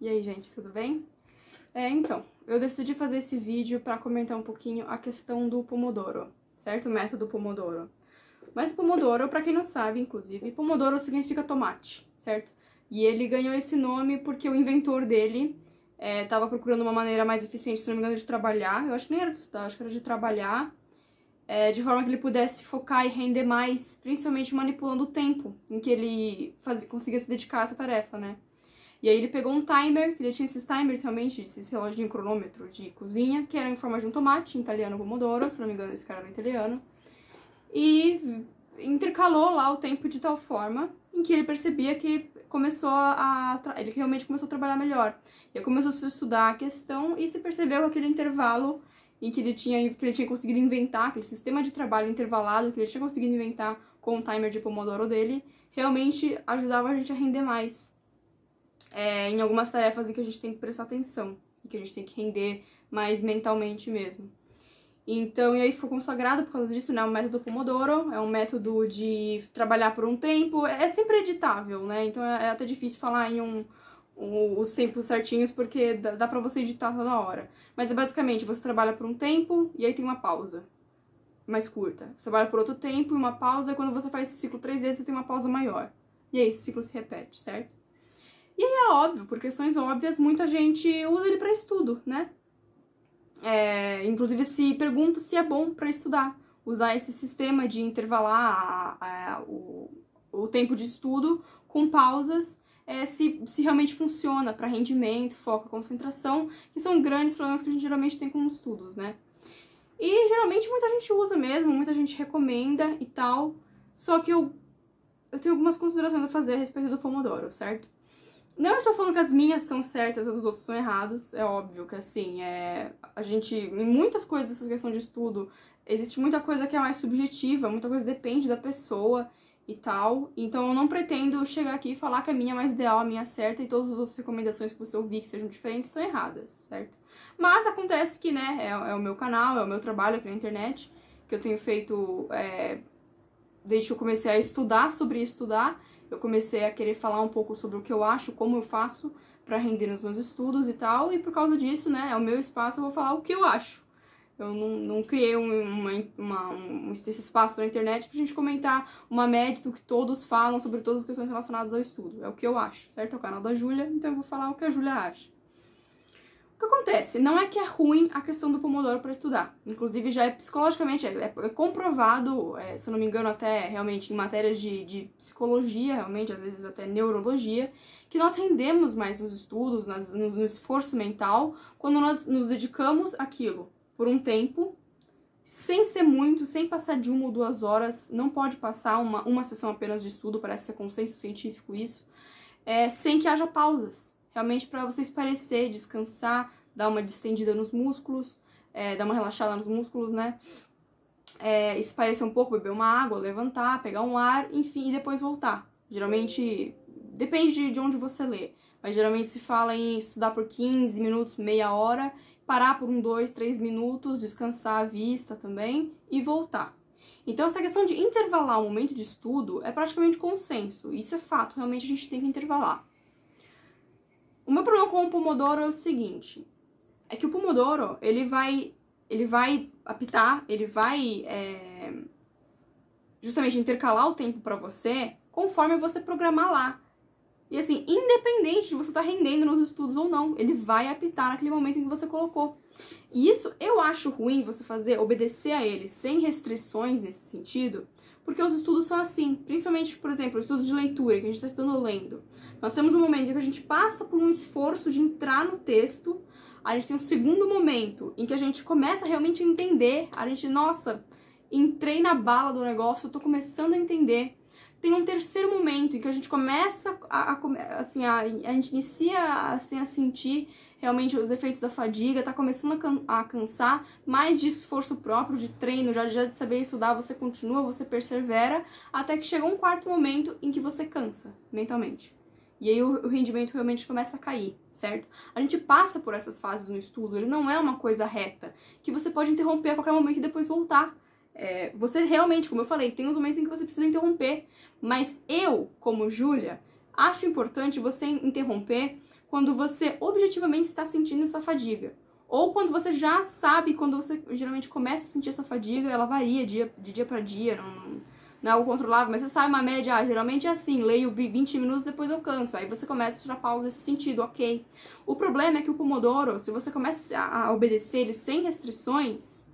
E aí, gente, tudo bem? É, então, eu decidi fazer esse vídeo para comentar um pouquinho a questão do Pomodoro, certo? O método Pomodoro. O método Pomodoro, para quem não sabe, inclusive, Pomodoro significa tomate, certo? E ele ganhou esse nome porque o inventor dele estava é, procurando uma maneira mais eficiente, se não me engano, de trabalhar. Eu acho que nem era de estudar, acho que era de trabalhar, é, de forma que ele pudesse focar e render mais, principalmente manipulando o tempo em que ele fazia, conseguia se dedicar a essa tarefa, né? E aí ele pegou um timer, que ele tinha esses timers realmente, esses relógio cronômetro de cozinha, que era em forma de um tomate, em italiano pomodoro, se não me engano esse cara era italiano. E intercalou lá o tempo de tal forma em que ele percebia que começou a ele realmente começou a trabalhar melhor. E aí começou a estudar a questão e se percebeu aquele intervalo em que ele tinha que ele tinha conseguido inventar, aquele sistema de trabalho intervalado que ele tinha conseguido inventar com o timer de pomodoro dele, realmente ajudava a gente a render mais é, em algumas tarefas em que a gente tem que prestar atenção e que a gente tem que render mais mentalmente mesmo. Então, e aí ficou consagrado por causa disso, né? O método Pomodoro é um método de trabalhar por um tempo, é sempre editável, né? Então é, é até difícil falar em um, um, os tempos certinhos porque dá, dá pra você editar toda hora. Mas é basicamente, você trabalha por um tempo e aí tem uma pausa mais curta. Você trabalha por outro tempo e uma pausa, e quando você faz esse ciclo três vezes, você tem uma pausa maior. E aí esse ciclo se repete, certo? E aí é óbvio, por questões óbvias, muita gente usa ele para estudo, né? É, inclusive se pergunta se é bom para estudar, usar esse sistema de intervalar a, a, o, o tempo de estudo com pausas, é, se, se realmente funciona para rendimento, foco, concentração, que são grandes problemas que a gente geralmente tem com os estudos, né? E geralmente muita gente usa mesmo, muita gente recomenda e tal, só que eu, eu tenho algumas considerações a fazer a respeito do Pomodoro, certo? Não estou falando que as minhas são certas, as dos outros são errados. É óbvio que assim, é, a gente. Em muitas coisas dessa questão de estudo, existe muita coisa que é mais subjetiva, muita coisa depende da pessoa e tal. Então eu não pretendo chegar aqui e falar que a minha é mais ideal, a minha é certa, e todas as outras recomendações que você ouvir que sejam diferentes estão erradas, certo? Mas acontece que, né, é, é o meu canal, é o meu trabalho aqui na internet, que eu tenho feito é, desde que eu comecei a estudar sobre estudar eu comecei a querer falar um pouco sobre o que eu acho, como eu faço para render nos meus estudos e tal, e por causa disso, né, é o meu espaço, eu vou falar o que eu acho. Eu não, não criei um, uma, uma, um, esse espaço na internet pra gente comentar uma média do que todos falam sobre todas as questões relacionadas ao estudo. É o que eu acho, certo? É o canal da Júlia, então eu vou falar o que a Júlia acha. O que acontece? Não é que é ruim a questão do Pomodoro para estudar. Inclusive, já é psicologicamente, é, é comprovado, é, se eu não me engano, até realmente em matérias de, de psicologia, realmente, às vezes até neurologia, que nós rendemos mais nos estudos, nas, no, no esforço mental, quando nós nos dedicamos àquilo por um tempo, sem ser muito, sem passar de uma ou duas horas, não pode passar uma, uma sessão apenas de estudo, parece ser consenso científico isso, é, sem que haja pausas realmente para você esparecer, descansar, dar uma distendida nos músculos, é, dar uma relaxada nos músculos, né? É, esparecer um pouco, beber uma água, levantar, pegar um ar, enfim, e depois voltar. Geralmente, depende de, de onde você lê, mas geralmente se fala em estudar por 15 minutos, meia hora, parar por um, dois, três minutos, descansar a vista também e voltar. Então, essa questão de intervalar o momento de estudo é praticamente consenso. Isso é fato, realmente a gente tem que intervalar. O meu problema com o Pomodoro é o seguinte: é que o Pomodoro ele vai, ele vai apitar, ele vai é, justamente intercalar o tempo para você conforme você programar lá. E assim, independente de você estar tá rendendo nos estudos ou não, ele vai apitar naquele momento em que você colocou. E isso eu acho ruim você fazer, obedecer a ele sem restrições nesse sentido, porque os estudos são assim, principalmente, por exemplo, estudos de leitura, que a gente está estudando lendo. Nós temos um momento em que a gente passa por um esforço de entrar no texto, a gente tem um segundo momento em que a gente começa realmente a entender, a gente, nossa, entrei na bala do negócio, eu tô começando a entender. Tem um terceiro momento em que a gente começa a, a assim, a, a gente inicia assim, a sentir realmente os efeitos da fadiga, tá começando a, can a cansar, mais de esforço próprio, de treino, já, já de saber estudar, você continua, você persevera, até que chega um quarto momento em que você cansa mentalmente. E aí o, rendimento realmente começa a cair, certo? A gente passa por essas fases no estudo, ele não é uma coisa reta, que você pode interromper a qualquer momento e depois voltar. É, você realmente, como eu falei, tem uns momentos em que você precisa interromper, mas eu, como Júlia, acho importante você interromper quando você objetivamente está sentindo essa fadiga. Ou quando você já sabe, quando você geralmente começa a sentir essa fadiga, ela varia dia, de dia para dia, não, não é algo controlável, mas você sabe uma média, ah, geralmente é assim, leio 20 minutos, depois eu canso. Aí você começa a tirar pausa nesse sentido, ok. O problema é que o Pomodoro, se você começa a obedecer ele sem restrições,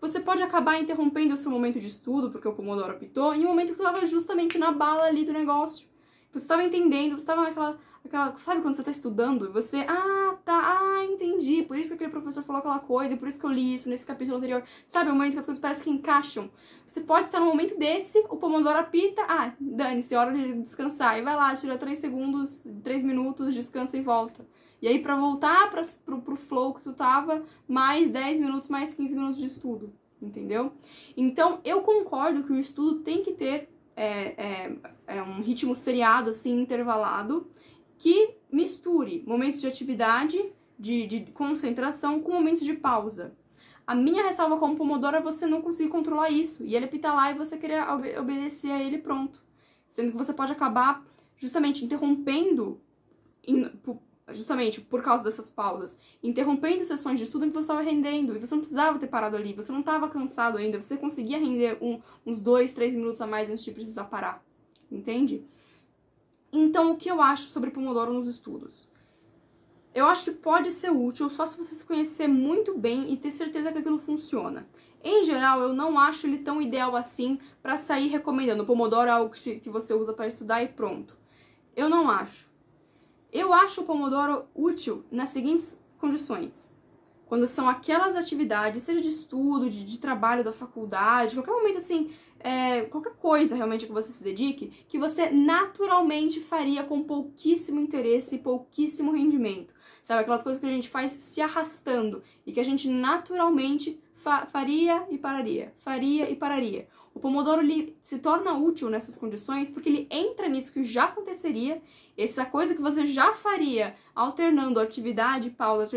você pode acabar interrompendo o seu momento de estudo, porque o Pomodoro apitou, em um momento que estava justamente na bala ali do negócio. Você estava entendendo, você estava naquela aquela, sabe quando você tá estudando e você, ah, tá, ah, entendi, por isso que aquele professor falou aquela coisa, e por isso que eu li isso nesse capítulo anterior. Sabe, o momento que as coisas parecem que encaixam. Você pode estar no momento desse, o Pomodoro apita, ah, dane-se, hora de descansar. E vai lá, tira 3 segundos, 3 minutos, descansa e volta. E aí, para voltar pra, pro, pro flow que tu tava, mais 10 minutos, mais 15 minutos de estudo, entendeu? Então, eu concordo que o estudo tem que ter é, é, é um ritmo seriado, assim, intervalado, que misture momentos de atividade, de, de concentração, com momentos de pausa. A minha ressalva como Pomodoro é você não conseguir controlar isso. E ele pita lá e você querer ob obedecer a ele pronto. Sendo que você pode acabar justamente interrompendo, in, justamente por causa dessas pausas, interrompendo sessões de estudo em que você estava rendendo. E você não precisava ter parado ali, você não estava cansado ainda, você conseguia render um, uns dois, três minutos a mais antes de precisar parar. Entende? Então, o que eu acho sobre Pomodoro nos estudos? Eu acho que pode ser útil só se você se conhecer muito bem e ter certeza que aquilo funciona. Em geral, eu não acho ele tão ideal assim para sair recomendando. Pomodoro é algo que você usa para estudar e pronto. Eu não acho. Eu acho o Pomodoro útil nas seguintes condições. Quando são aquelas atividades, seja de estudo, de, de trabalho da faculdade, qualquer momento assim, é, qualquer coisa realmente que você se dedique, que você naturalmente faria com pouquíssimo interesse e pouquíssimo rendimento. Sabe, aquelas coisas que a gente faz se arrastando e que a gente naturalmente fa faria e pararia, faria e pararia. O Pomodoro ele se torna útil nessas condições porque ele entra nisso que já aconteceria, essa coisa que você já faria alternando atividade e pausa,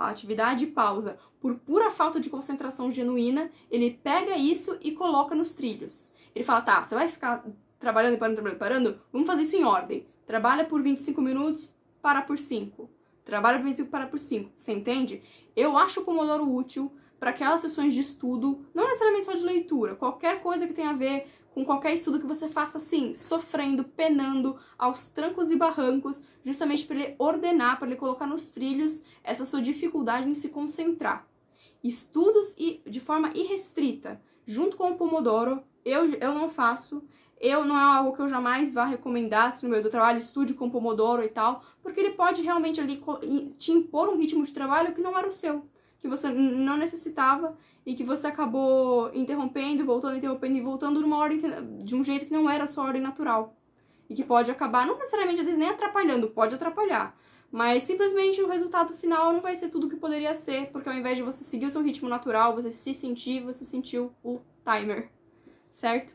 atividade e pausa por pura falta de concentração genuína, ele pega isso e coloca nos trilhos. Ele fala: tá, você vai ficar trabalhando e parando, trabalhando parando? Vamos fazer isso em ordem. Trabalha por 25 minutos, para por 5. Trabalha por 25, para por 5. Você entende? Eu acho o Pomodoro útil para aquelas sessões de estudo, não necessariamente só de leitura, qualquer coisa que tenha a ver com qualquer estudo que você faça assim, sofrendo, penando, aos trancos e barrancos, justamente para ele ordenar, para ele colocar nos trilhos essa sua dificuldade em se concentrar estudos e de forma irrestrita, junto com o Pomodoro, eu, eu não faço. Eu não é algo que eu jamais vá recomendar se no meio do trabalho estude com Pomodoro e tal, porque ele pode realmente ali te impor um ritmo de trabalho que não era o seu, que você não necessitava e que você acabou interrompendo, voltando, interrompendo e voltando numa ordem que, de um jeito que não era a sua ordem natural. E que pode acabar, não necessariamente às vezes nem atrapalhando, pode atrapalhar, mas simplesmente o resultado final não vai ser tudo o que poderia ser, porque ao invés de você seguir o seu ritmo natural, você se sentir, você sentiu o timer, certo?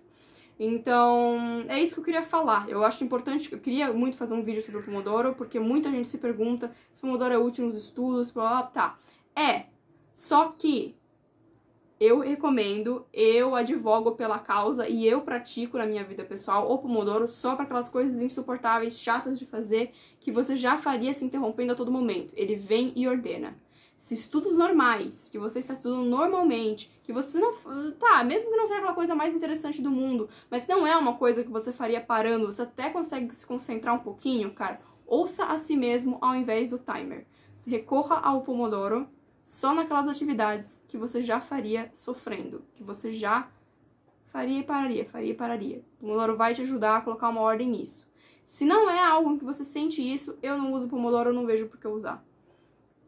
Então, é isso que eu queria falar. Eu acho importante, eu queria muito fazer um vídeo sobre o Pomodoro, porque muita gente se pergunta se o Pomodoro é útil nos estudos, blá, blá, tá. É, só que eu recomendo, eu advogo pela causa e eu pratico na minha vida pessoal o Pomodoro só para aquelas coisas insuportáveis, chatas de fazer, que você já faria se interrompendo a todo momento. Ele vem e ordena. Se estudos normais, que você está estudando normalmente, que você não. Tá, mesmo que não seja aquela coisa mais interessante do mundo, mas não é uma coisa que você faria parando, você até consegue se concentrar um pouquinho, cara, ouça a si mesmo ao invés do timer. Recorra ao Pomodoro só naquelas atividades que você já faria sofrendo, que você já faria e pararia, faria e pararia. O Pomodoro vai te ajudar a colocar uma ordem nisso. Se não é algo em que você sente isso, eu não uso Pomodoro, eu não vejo por que usar.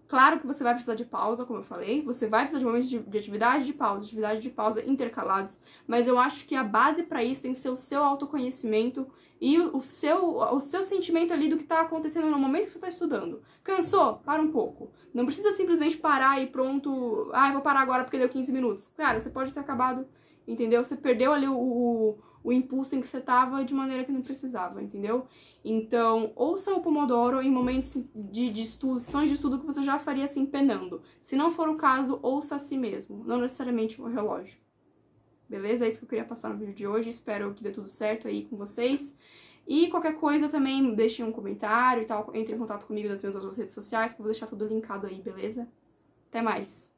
Claro que você vai precisar de pausa, como eu falei, você vai precisar de momentos de, de atividade de pausa, atividade de pausa intercalados, mas eu acho que a base para isso tem que ser o seu autoconhecimento e o seu, o seu sentimento ali do que está acontecendo no momento que você está estudando. Cansou? Para um pouco. Não precisa simplesmente parar e pronto. Ah, vou parar agora porque deu 15 minutos. Cara, você pode ter acabado, entendeu? Você perdeu ali o, o, o impulso em que você estava de maneira que não precisava, entendeu? Então, ouça o Pomodoro em momentos de, de estudo, sessões de estudo que você já faria assim penando. Se não for o caso, ouça a si mesmo, não necessariamente o relógio. Beleza? É isso que eu queria passar no vídeo de hoje. Espero que dê tudo certo aí com vocês. E qualquer coisa também deixem um comentário e tal, entre em contato comigo nas minhas outras redes sociais, que eu vou deixar tudo linkado aí, beleza? Até mais!